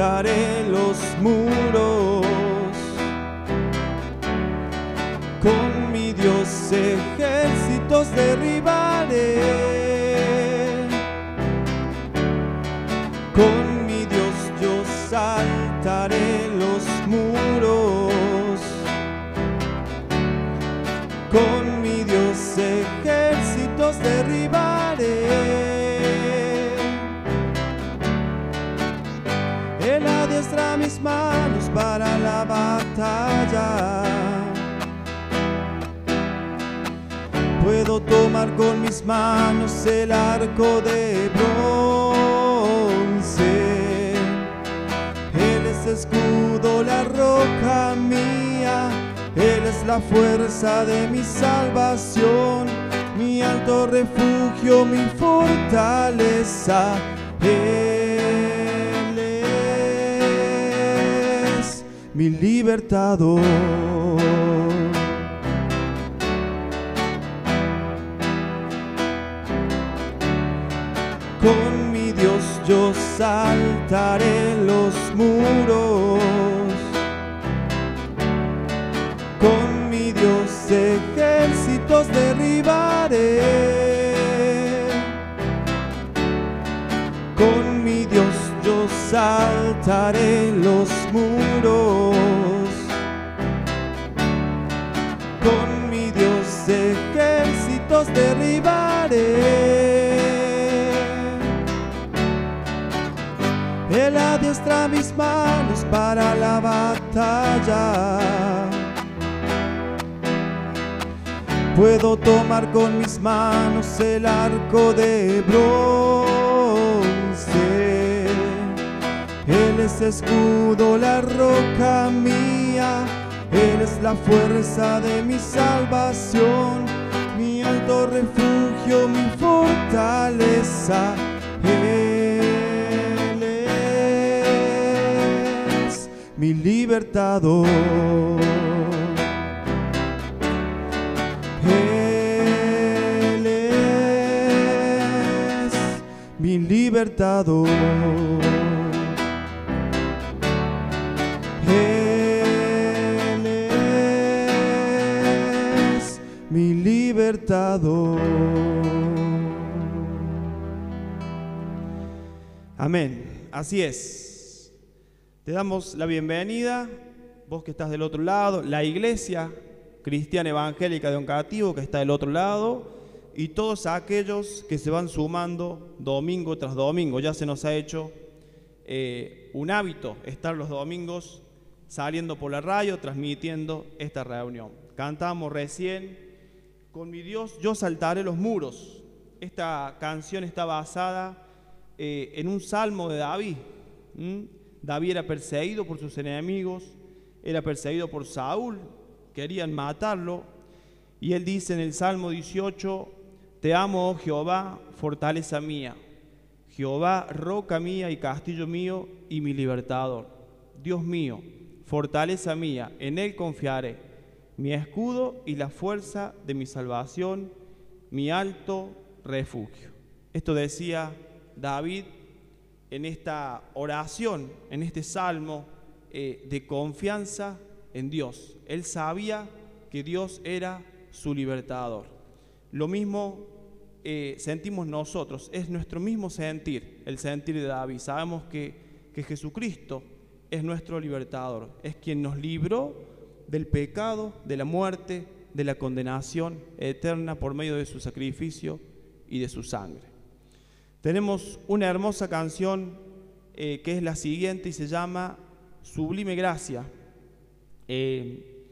saltaré los muros. Con mi Dios ejércitos derribaré. Mis manos para la batalla. Puedo tomar con mis manos el arco de bronce. Él es escudo, la roca mía. Él es la fuerza de mi salvación, mi alto refugio, mi fortaleza. Él mi libertador. Con mi Dios yo saltaré los muros. Con mi Dios ejércitos derribaré. Con mi Dios yo saltaré los muros. Derribaré. Él adiestra mis manos para la batalla. Puedo tomar con mis manos el arco de bronce. Él es escudo, la roca mía. Él es la fuerza de mi salvación, refugio, mi fortaleza. Él es mi libertador. Él es mi libertador. Amén. Así es. Te damos la bienvenida, vos que estás del otro lado, la iglesia cristiana evangélica de Oncativo que está del otro lado y todos aquellos que se van sumando domingo tras domingo. Ya se nos ha hecho eh, un hábito estar los domingos saliendo por la radio, transmitiendo esta reunión. Cantamos recién, con mi Dios yo saltaré los muros. Esta canción está basada eh, en un salmo de David. David era perseguido por sus enemigos, era perseguido por Saúl, querían matarlo. Y él dice en el Salmo 18, Te amo, oh Jehová, fortaleza mía. Jehová, roca mía y castillo mío y mi libertador. Dios mío, fortaleza mía, en Él confiaré. Mi escudo y la fuerza de mi salvación, mi alto refugio. Esto decía David en esta oración, en este salmo eh, de confianza en Dios. Él sabía que Dios era su libertador. Lo mismo eh, sentimos nosotros, es nuestro mismo sentir, el sentir de David. Sabemos que, que Jesucristo es nuestro libertador, es quien nos libró del pecado, de la muerte, de la condenación eterna por medio de su sacrificio y de su sangre. Tenemos una hermosa canción eh, que es la siguiente y se llama Sublime Gracia. Eh,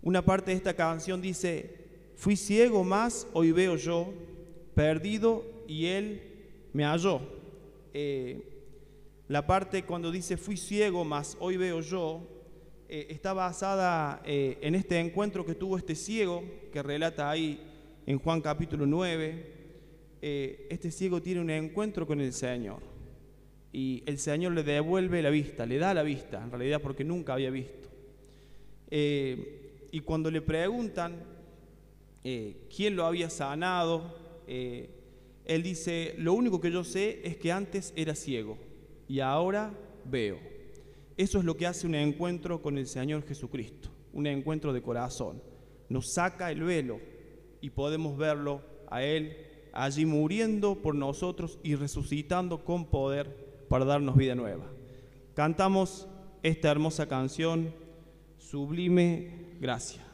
una parte de esta canción dice, fui ciego más, hoy veo yo, perdido y él me halló. Eh, la parte cuando dice fui ciego más, hoy veo yo, eh, está basada eh, en este encuentro que tuvo este ciego, que relata ahí en Juan capítulo 9. Eh, este ciego tiene un encuentro con el Señor y el Señor le devuelve la vista, le da la vista, en realidad porque nunca había visto. Y cuando le preguntan quién lo había sanado, Él dice, lo único que yo sé es que antes era ciego y ahora veo. Eso es lo que hace un encuentro con el Señor Jesucristo, un encuentro de corazón. Nos saca el velo y podemos verlo a Él allí muriendo por nosotros y resucitando con poder para darnos vida nueva. Cantamos esta hermosa canción, Sublime Gracia.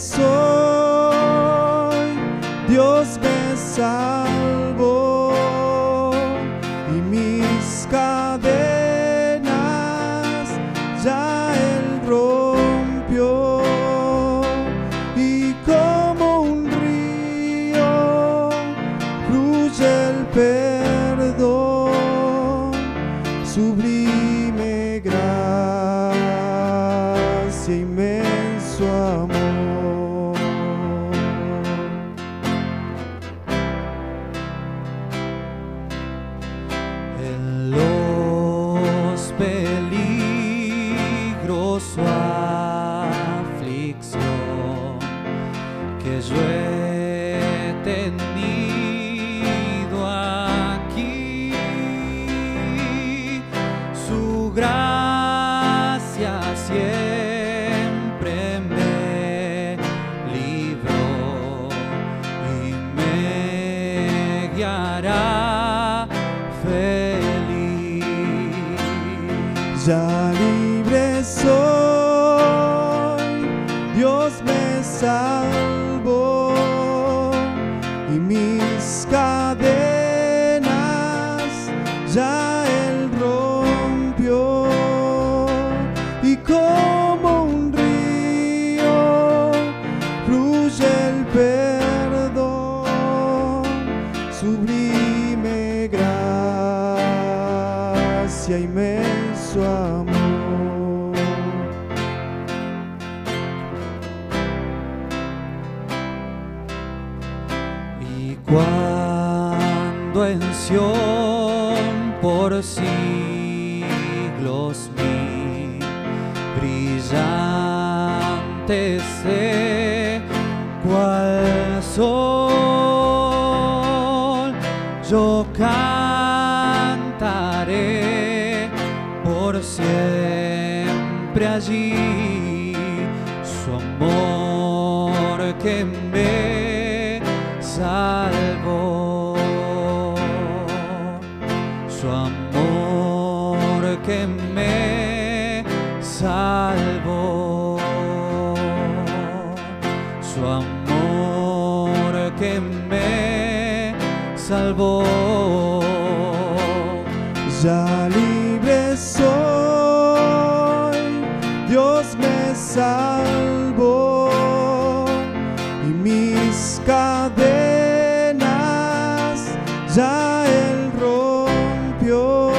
Soy, Dios me salvó sua por siglos mi brillante sé cual sol, yo cantaré por siempre allí. Su amor que me salvó, salvó. Ya libre soy, Dios me salvó y mis cadenas ya Él rompió.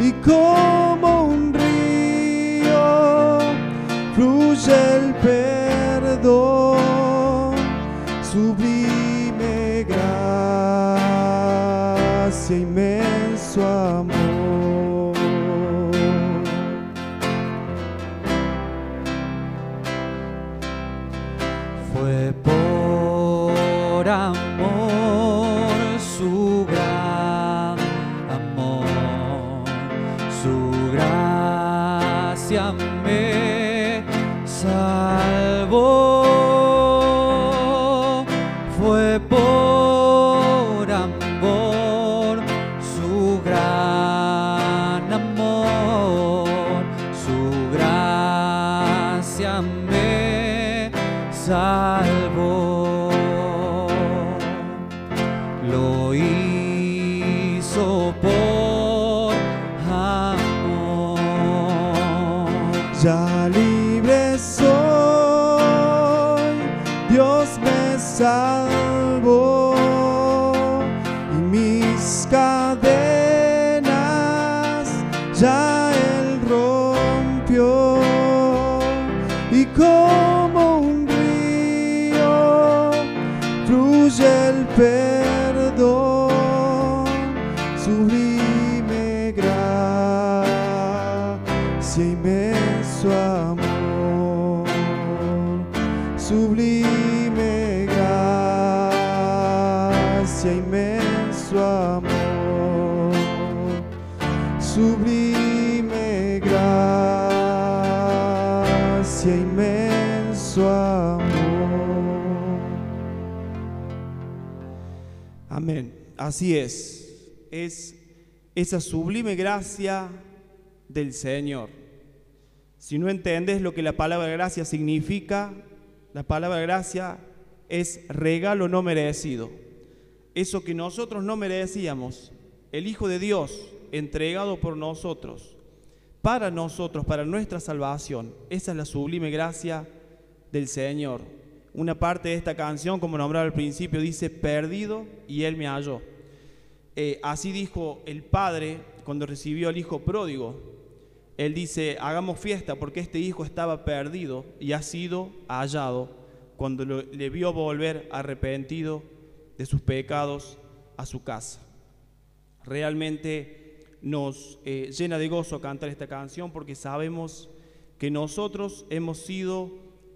Y como un río fluye el perdón, sublime gracia, inmenso amor. Gracia, inmenso amor, sublime gracia, inmenso amor. Amén. Así es. Es esa sublime gracia del Señor. Si no entiendes lo que la palabra gracia significa, la palabra gracia es regalo no merecido. Eso que nosotros no merecíamos, el Hijo de Dios entregado por nosotros, para nosotros, para nuestra salvación. Esa es la sublime gracia del Señor. Una parte de esta canción, como nombraba al principio, dice, perdido y Él me halló. Eh, así dijo el Padre cuando recibió al Hijo pródigo. Él dice, hagamos fiesta porque este Hijo estaba perdido y ha sido hallado cuando le vio volver arrepentido de sus pecados a su casa. Realmente nos eh, llena de gozo cantar esta canción porque sabemos que nosotros hemos sido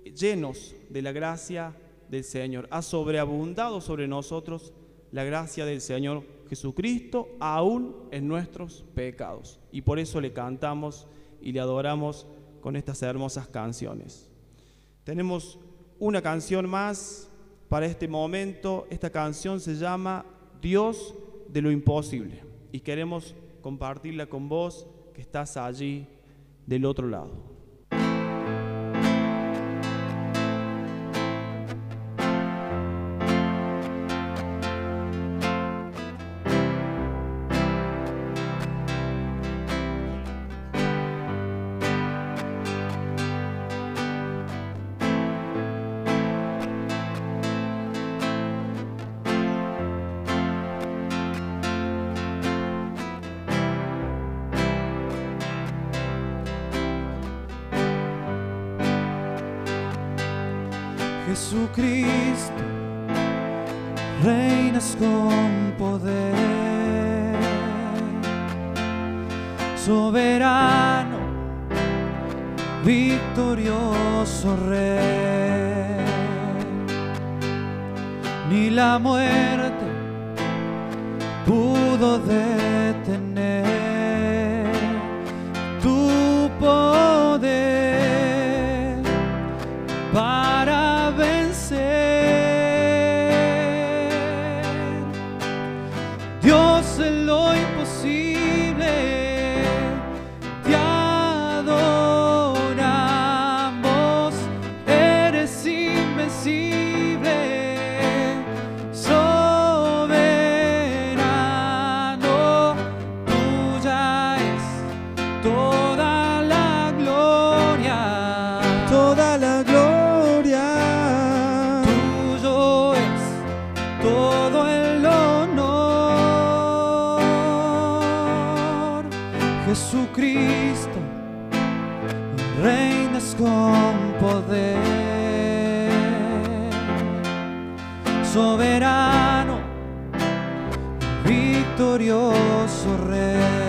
llenos de la gracia del Señor. Ha sobreabundado sobre nosotros la gracia del Señor Jesucristo, aún en nuestros pecados. Y por eso le cantamos y le adoramos con estas hermosas canciones. Tenemos una canción más para este momento. Esta canción se llama Dios de lo imposible. Y queremos compartirla con vos que estás allí del otro lado. Victorioso rey. Ni la muerte pudo detener con poder. Soberano, victorioso rey,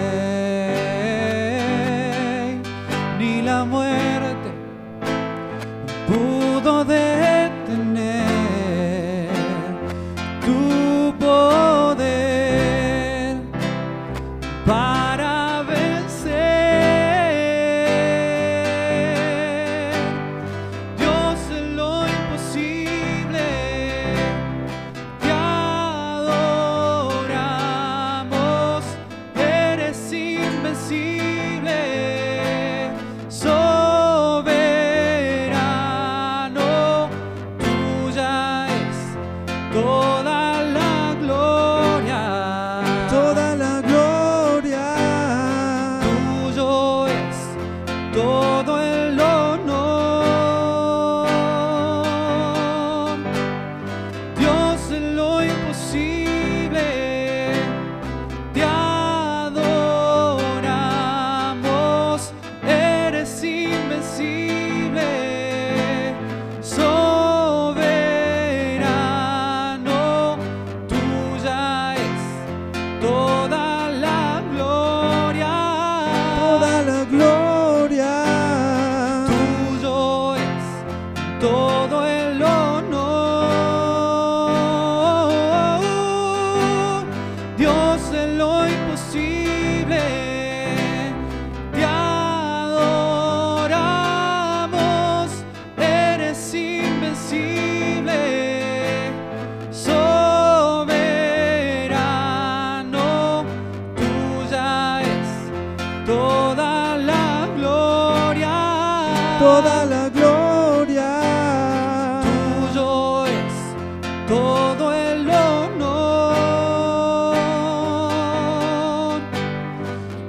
todo el honor.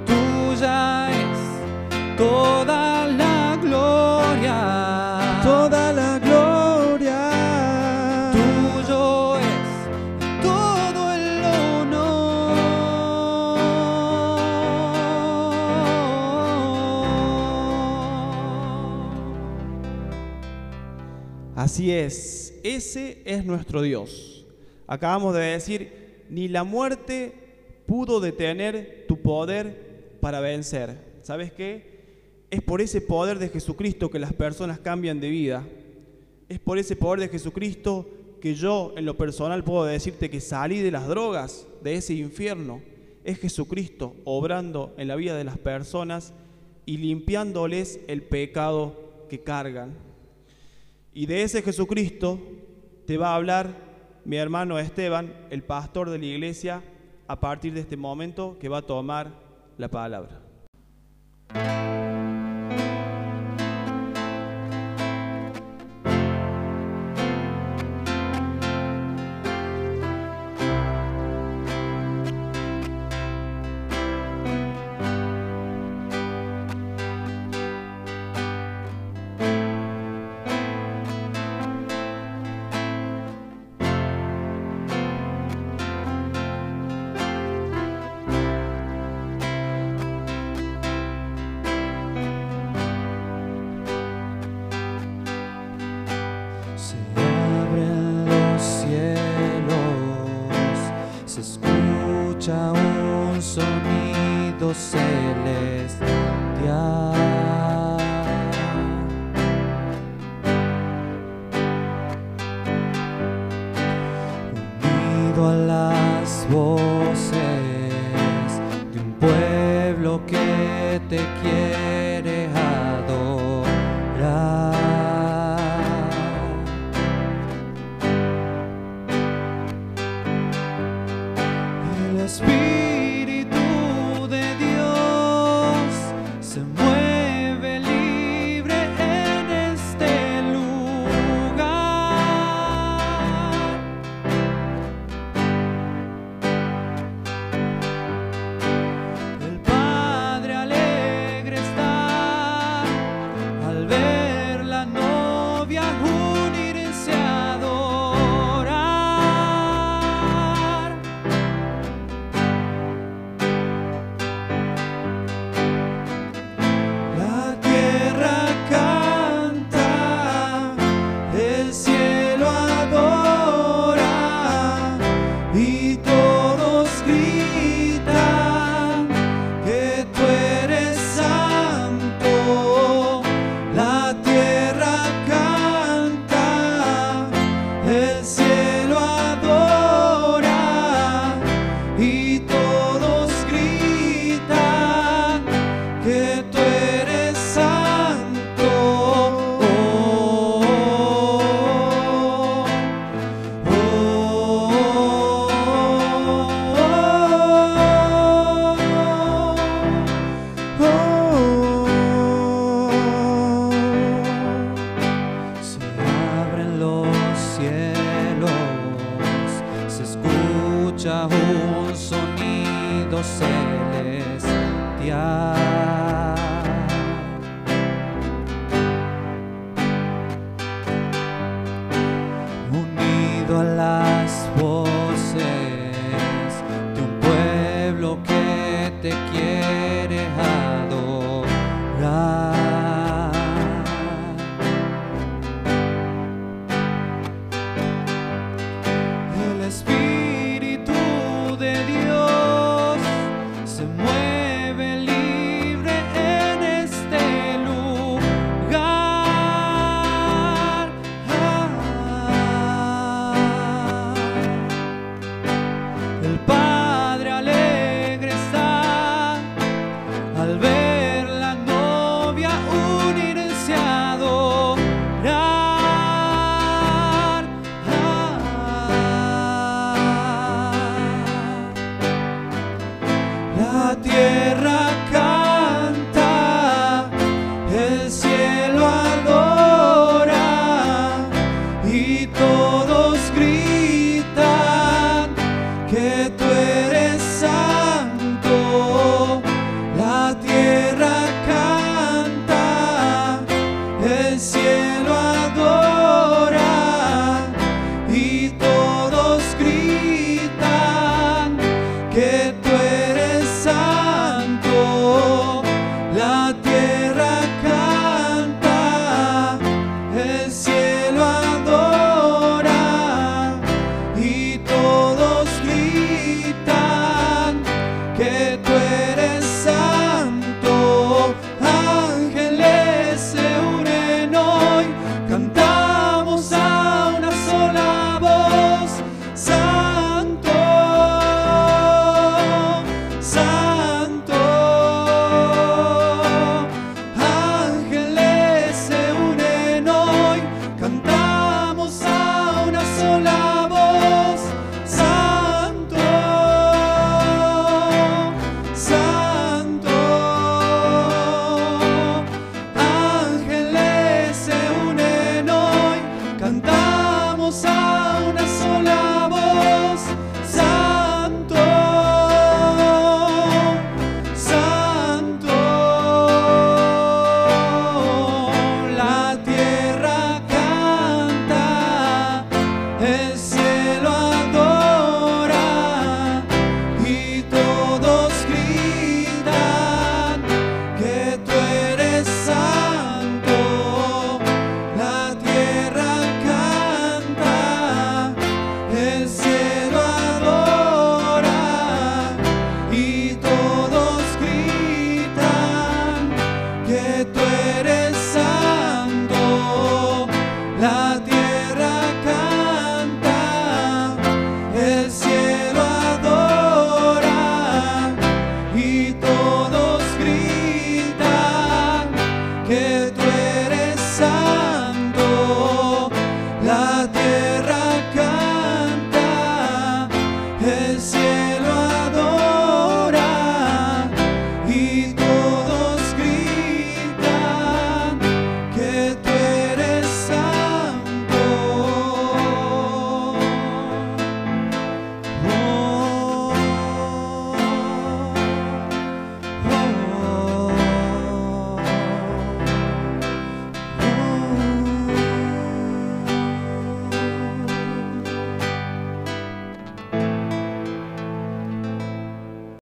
Tuya es toda la gloria. Toda la gloria. Tuyo es todo el honor. Así es, ese es nuestro Dios. Acabamos de decir, ni la muerte pudo detener tu poder para vencer. ¿Sabes qué? Es por ese poder de Jesucristo que las personas cambian de vida. Es por ese poder de Jesucristo que yo en lo personal puedo decirte que salí de las drogas, de ese infierno. Es Jesucristo obrando en la vida de las personas y limpiándoles el pecado que cargan. Y de ese Jesucristo te va a hablar mi hermano Esteban, el pastor de la iglesia, a partir de este momento que va a tomar la palabra.